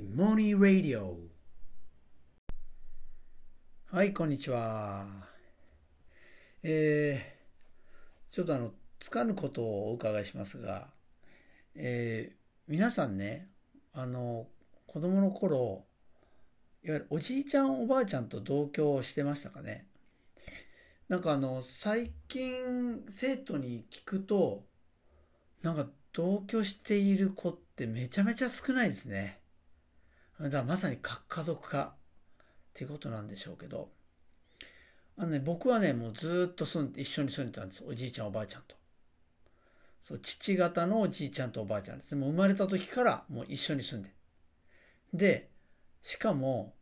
モニーラディオはいこんにちは。えー、ちょっとあのつかぬことをお伺いしますが、えー、皆さんねあの子供の頃いわゆるおじいちゃんおばあちゃんと同居してましたかね。なんかあの最近生徒に聞くとなんか同居している子ってめちゃめちゃ少ないですね。だからまさに核家族化っていうことなんでしょうけど。あのね、僕はね、もうずっと住ん一緒に住んでたんです。おじいちゃんおばあちゃんと。そう、父方のおじいちゃんとおばあちゃんです。もう生まれた時からもう一緒に住んで。で、しかも、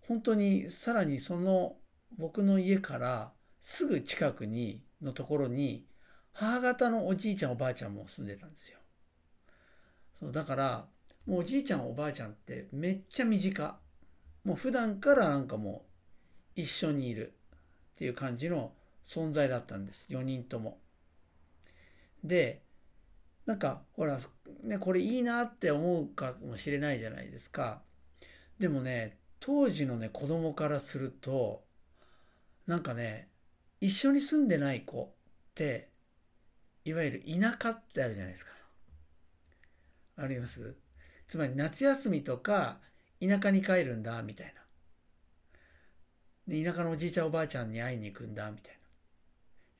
本当にさらにその僕の家からすぐ近くに、のところに、母方のおじいちゃんおばあちゃんも住んでたんですよ。そう、だから、もうおじいちゃんおばあちゃんってめっちゃ身近。もう普段からなんかもう一緒にいるっていう感じの存在だったんです。4人とも。で、なんかほら、ね、これいいなって思うかもしれないじゃないですか。でもね、当時のね、子供からすると、なんかね、一緒に住んでない子って、いわゆる田舎ってあるじゃないですか。あります？つまり夏休みとか田舎に帰るんだみたいな。で、田舎のおじいちゃんおばあちゃんに会いに行くんだみたい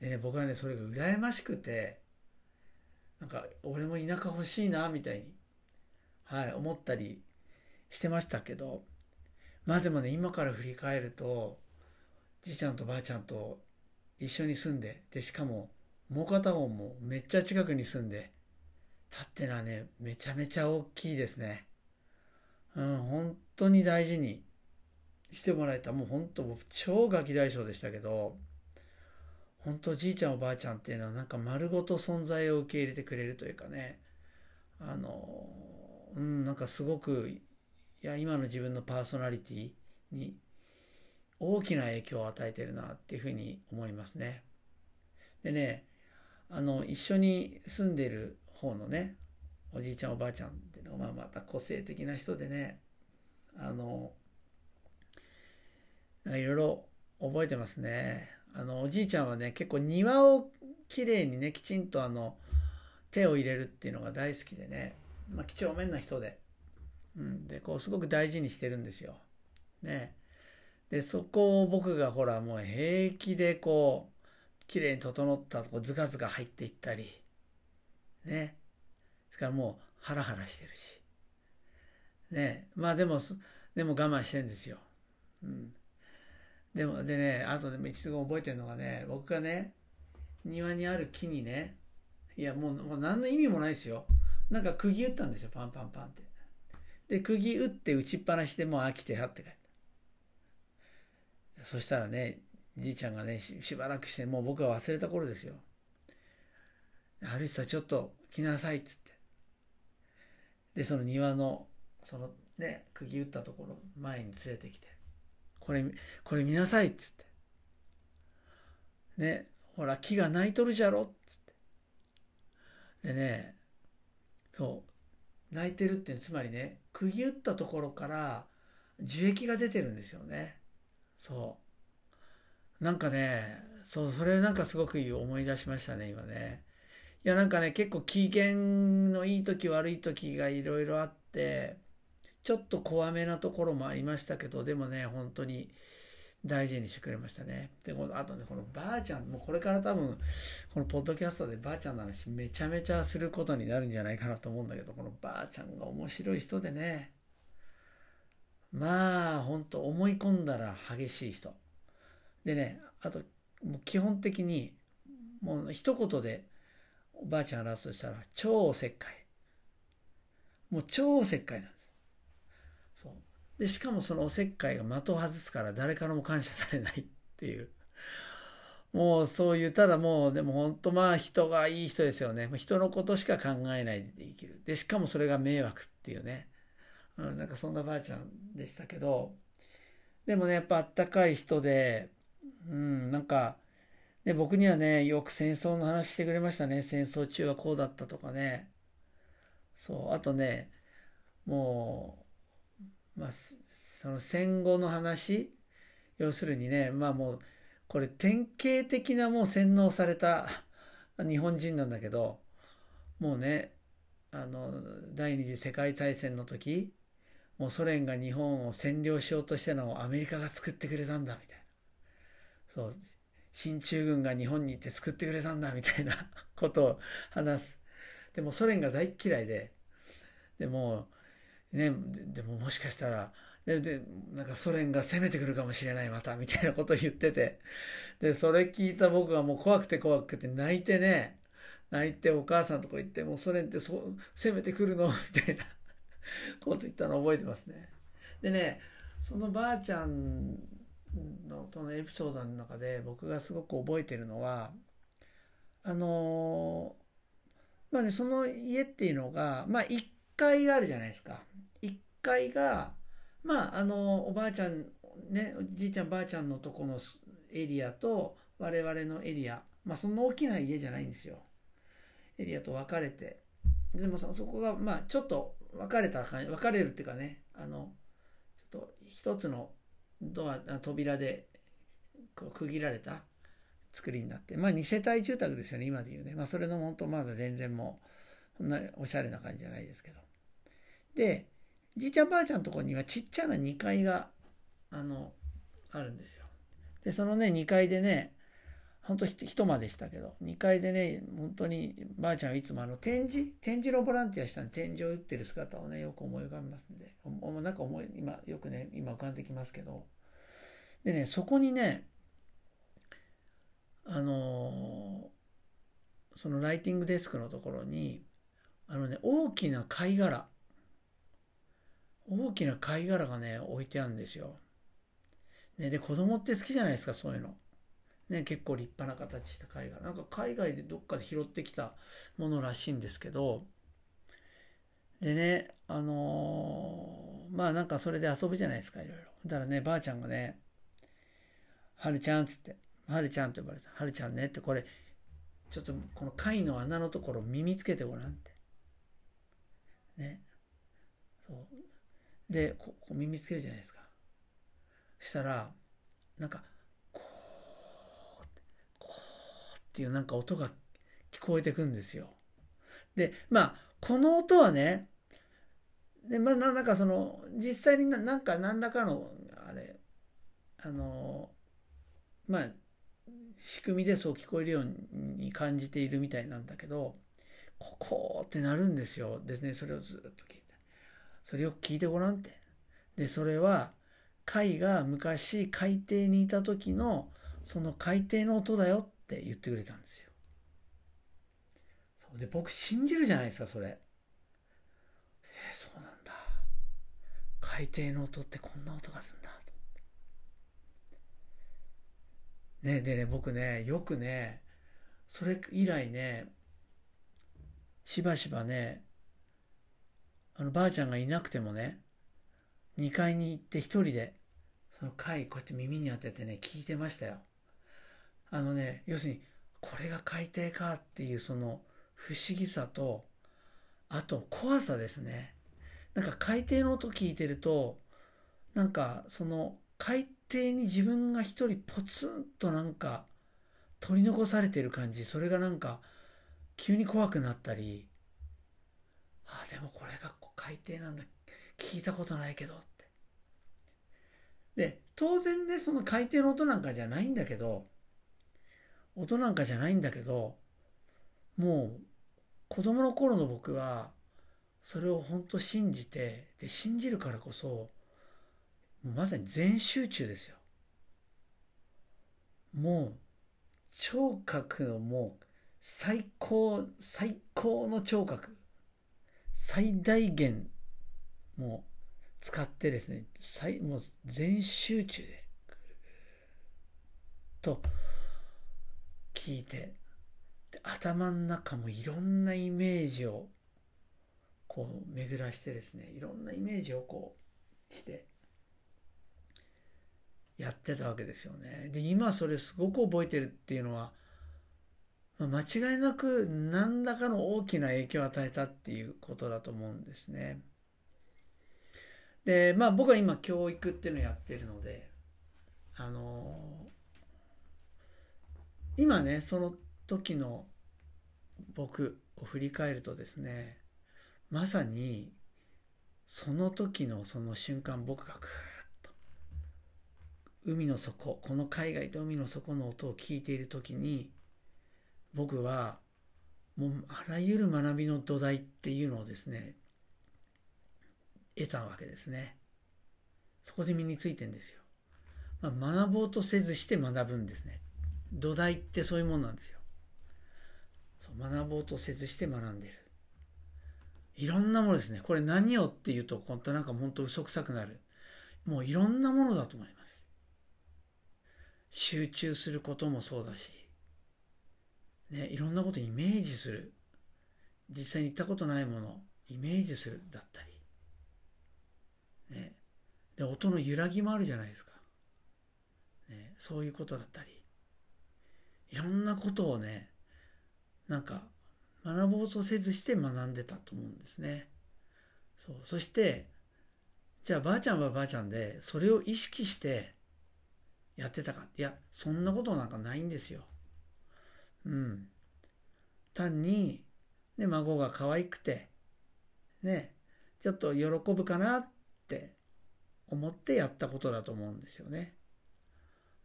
な。でね、僕はね、それが羨ましくて、なんか、俺も田舎欲しいな、みたいに、はい、思ったりしてましたけど、まあでもね、今から振り返ると、じいちゃんとばあちゃんと一緒に住んで、で、しかも、もう片方もめっちゃ近くに住んで、たってのはね、めちゃめちゃ大きいですね。うん、本当に大事にしてもらえた。もう本当、超ガキ大将でしたけど、本当じいちゃんおばあちゃんっていうのはなんか丸ごと存在を受け入れてくれるというかね、あの、うん、なんかすごく、いや、今の自分のパーソナリティに大きな影響を与えてるなっていうふうに思いますね。でね、あの、一緒に住んでる方のね、おじいちゃんおばあちゃんっていうのが、まあ、また個性的な人でね、あの、なんかいろいろ覚えてますね。あの、おじいちゃんはね、結構庭をきれいにね、きちんとあの、手を入れるっていうのが大好きでね、まあ、几帳面な人で、うん、で、こう、すごく大事にしてるんですよ。ね。で、そこを僕がほら、もう平気でこう、綺麗に整ったとこズカズカ入っていったり、ね。ですからもうハラハラしてるし。ね。まあでも、でも我慢してんですよ。うん。でも、でね、あとでも一度覚えてるのがね、僕がね、庭にある木にね、いやもうもう何の意味もないですよ。なんか釘打ったんですよ、パンパンパンって。で、釘打って打ちっぱなしでもう飽きてはって帰った。そしたらね、じいちゃんがねし、しばらくして、もう僕は忘れた頃ですよ。歩いてたちょっと来なさいっつって。で、その庭の、そのね、釘打ったところ、前に連れてきて、これ、これ見なさいっつって。ね、ほら、木が泣いとるじゃろっつって。でね、そう、泣いてるっていうつまりね、釘打ったところから樹液が出てるんですよね。そう。なんかね、そう、それなんかすごく思い出しましたね、今ね。いや、なんかね、結構機嫌のいい時悪い時がいろいろあって、ちょっと怖めなところもありましたけど、でもね、本当に大事にしてくれましたね。で、この、あとね、このばあちゃん、もうこれから多分、このポッドキャストでばあちゃんの話めちゃめちゃすることになるんじゃないかなと思うんだけど、このばあちゃんが面白い人でね、まあ、本当思い込んだら激しい人。でね、あと、もう基本的に、もう一言でおばあちゃん表すとしたら、超おせっかい。もう超おせっかいなんです。そう。で、しかもそのおせっかいが的を外すから誰からも感謝されないっていう。もうそういう、ただもう、でも本当まあ人がいい人ですよね。人のことしか考えないで生きる。で、しかもそれが迷惑っていうね。うん、なんかそんなばあちゃんでしたけど、でもね、やっぱあったかい人で、うん、なんか、で、僕にはね、よく戦争の話してくれましたね。戦争中はこうだったとかね。そう、あとね、もうまあ、その戦後の話、要するにね、まあもう、これ典型的なもう洗脳された 日本人なんだけど、もうね、あの、第二次世界大戦の時、もうソ連が日本を占領しようとしてのをアメリカが救ってくれたんだ、みたいな。そう、進駐軍が日本に行って救ってくれたんだ、みたいな ことを話す。でもソ連が大嫌いで、でも、ね、でももしかしたら、で、で、なんかソ連が攻めてくるかもしれない、また、みたいなことを言ってて。で、それ聞いた僕はもう怖くて怖くて泣いてね、泣いてお母さんとこ行って、もうソ連ってそ攻めてくるの？みたいな こと言ったの覚えてますね。でね、そのばあちゃんのとのエピソードの中で僕がすごく覚えてるのは、あのまあね、その家っていうのが、まあ1階があるじゃないですか。1階が、まあ、あの、おばあちゃん、ね、おじいちゃんばあちゃんのとこのエリアと我々のエリア、まあ、そんな大きな家じゃないんですよ。エリアと分かれて。でもそこが、まあ、ちょっと分かれた感じ、分かれるっていうかね、あの、ちょっと一つのドア、扉でこう区切られた作りになって、まあ2世帯住宅ですよね、今で言うね。まあそれの本当まだ全然もう、そんなおしゃれな感じじゃないですけど。で、じいちゃんばあちゃんのとこにはちっちゃな2階が、あの、あるんですよ。で、そのね、2階でね、本当一間でしたけど、2階でね、本当にばあちゃんはいつもあの展示、展示のボランティアしたんで展示を打ってる姿をね、よく思い浮かべますんで、なんか思い、今、よくね、今浮かんできますけど、でね、そこにね、あのー、そのライティングデスクのところに、あのね、大きな貝殻、大きな貝殻がね、置いてあるんですよ。ね、で、子供って好きじゃないですか、そういうの。ね、結構立派な形した貝殻。なんか海外でどっかで拾ってきたものらしいんですけど、でね、あのー、まあなんかそれで遊ぶじゃないですか、いろいろ。だからね、ばあちゃんがね、はるちゃんっつって、はるちゃんって呼ばれた。はるちゃんねって、これ、ちょっとこの貝の穴のところ耳つけてごらんって。ね。そう。で、ここ耳つけるじゃないですか。したら、なんか、こう、こうっていうなんか音が聞こえてくんですよ。で、まあ、この音はね、で、まあ、なんかその、実際にななんか何らかの、あれ、あの、まあ、仕組みでそう聞こえるように感じているみたいなんだけど、ここってなるんですよ。でね、それをずっと聞いて。それを聞いてごらんって。で、それは、貝が昔海底にいた時の、その海底の音だよって言ってくれたんですよ。で、僕信じるじゃないですか、それ。えー、そうなんだ。海底の音ってこんな音がするんだ。ね、でね、僕ね、よくね、それ以来ね、しばしばね、あの、ばあちゃんがいなくてもね、2階に行って一人で、その貝こうやって耳に当ててね、聞いてましたよ。あのね、要するに、これが海底かっていうその不思議さと、あと怖さですね。なんか海底の音聞いてると、なんかその海底に自分が一人ポツンとなんか取り残されてる感じ、それがなんか急に怖くなったり、ああ、でもこれが海底なんだ。聞いたことないけどって。で、当然ね、その海底の音なんかじゃないんだけど、音なんかじゃないんだけど、もう子供の頃の僕は、それを本当信じて、で、信じるからこそ、まさに全集中ですよ。もう、聴覚のもう、最高、最高の聴覚。最大限、もう、使ってですね、最、もう全集中で、と、聞いて、頭の中もいろんなイメージを、こう、巡らしてですね、いろんなイメージをこう、して、やってたわけですよね。で、今それすごく覚えてるっていうのは、まあ、間違いなく何らかの大きな影響を与えたっていうことだと思うんですね。で、まあ僕は今教育っていうのをやってるので、あの今ね、その時の僕を振り返るとですね、まさにその時のその瞬間僕がぐーっと海の底、この海外と海の底の音を聞いている時に僕はもうあらゆる学びの土台っていうのをですね、得たわけですね。そこで身についてんですよ。まあ、学ぼうとせずして学ぶんですね。土台ってそういうもんなんですよ。学ぼうとせずして学んでる。いろんなものですね。これ何をっていうと、本当なんか本当嘘くさくなる。もういろんなものだと思います。集中することもそうだし、ね、いろんなことイメージする。実際に行ったことないもの、イメージするだったり。ね。で、音の揺らぎもあるじゃないですか。ね、そういうことだったり。いろんなことをね、なんか学ぼうとせずして学んでたと思うんですね。そう。そして、じゃあばあちゃんはばあちゃんで、それを意識してやってたか。いや、そんなことなんかないんですよ。うん。単に、ね、孫が可愛くて、ね、ちょっと喜ぶかなって思ってやったことだと思うんですよね。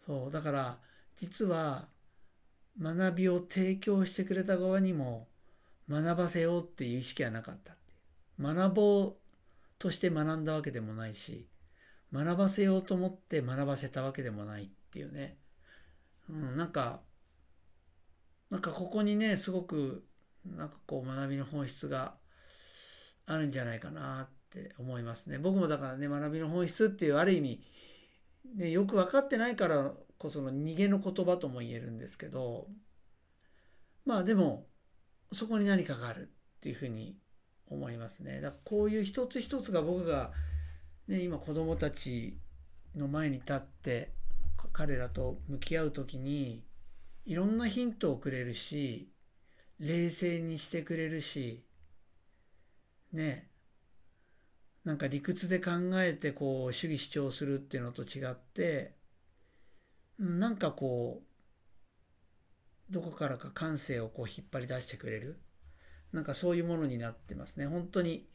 そう。だから、実は、学びを提供してくれた側にも、学ばせようっていう意識はなかった学ぼうとして学んだわけでもないし、学ばせようと思って学ばせたわけでもないっていうね。うん、なんか、なんかここにね、すごく、なんかこう学びの本質があるんじゃないかなって思いますね。僕もだからね、学びの本質っていうある意味、ね、よく分かってないからこその逃げの言葉とも言えるんですけど、まあでも、そこに何かがあるっていうふうに思いますね。だからこういう一つ一つが僕が、ね、今子供たちの前に立って彼らと向き合う時にいろんなヒントをくれるし、冷静にしてくれるし、ね、なんか理屈で考えてこう主義主張するっていうのと違って、なんかこう、どこからか感性をこう引っ張り出してくれる。なんかそういうものになってますね。本当に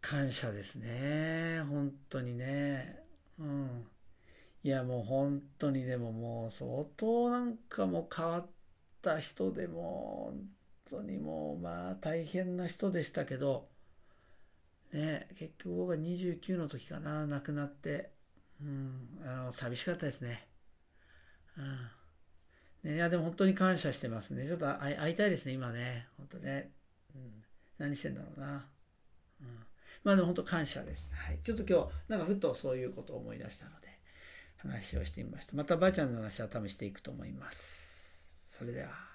感謝ですね。本当にね。うん。いやもう本当にでももう相当なんかもう変わった人でも本当にもうまあ大変な人でしたけどね結局僕が29の時かな亡くなってうんあの寂しかったですねうんねいやでも本当に感謝してますねちょっと会いたいですね今ね本当ね、うん、何してんだろうなうんまあでも本当感謝です。はい。ちょっと今日、なんかふとそういうことを思い出したので、話をしてみました。またばあちゃんの話は多分していくと思います。それでは。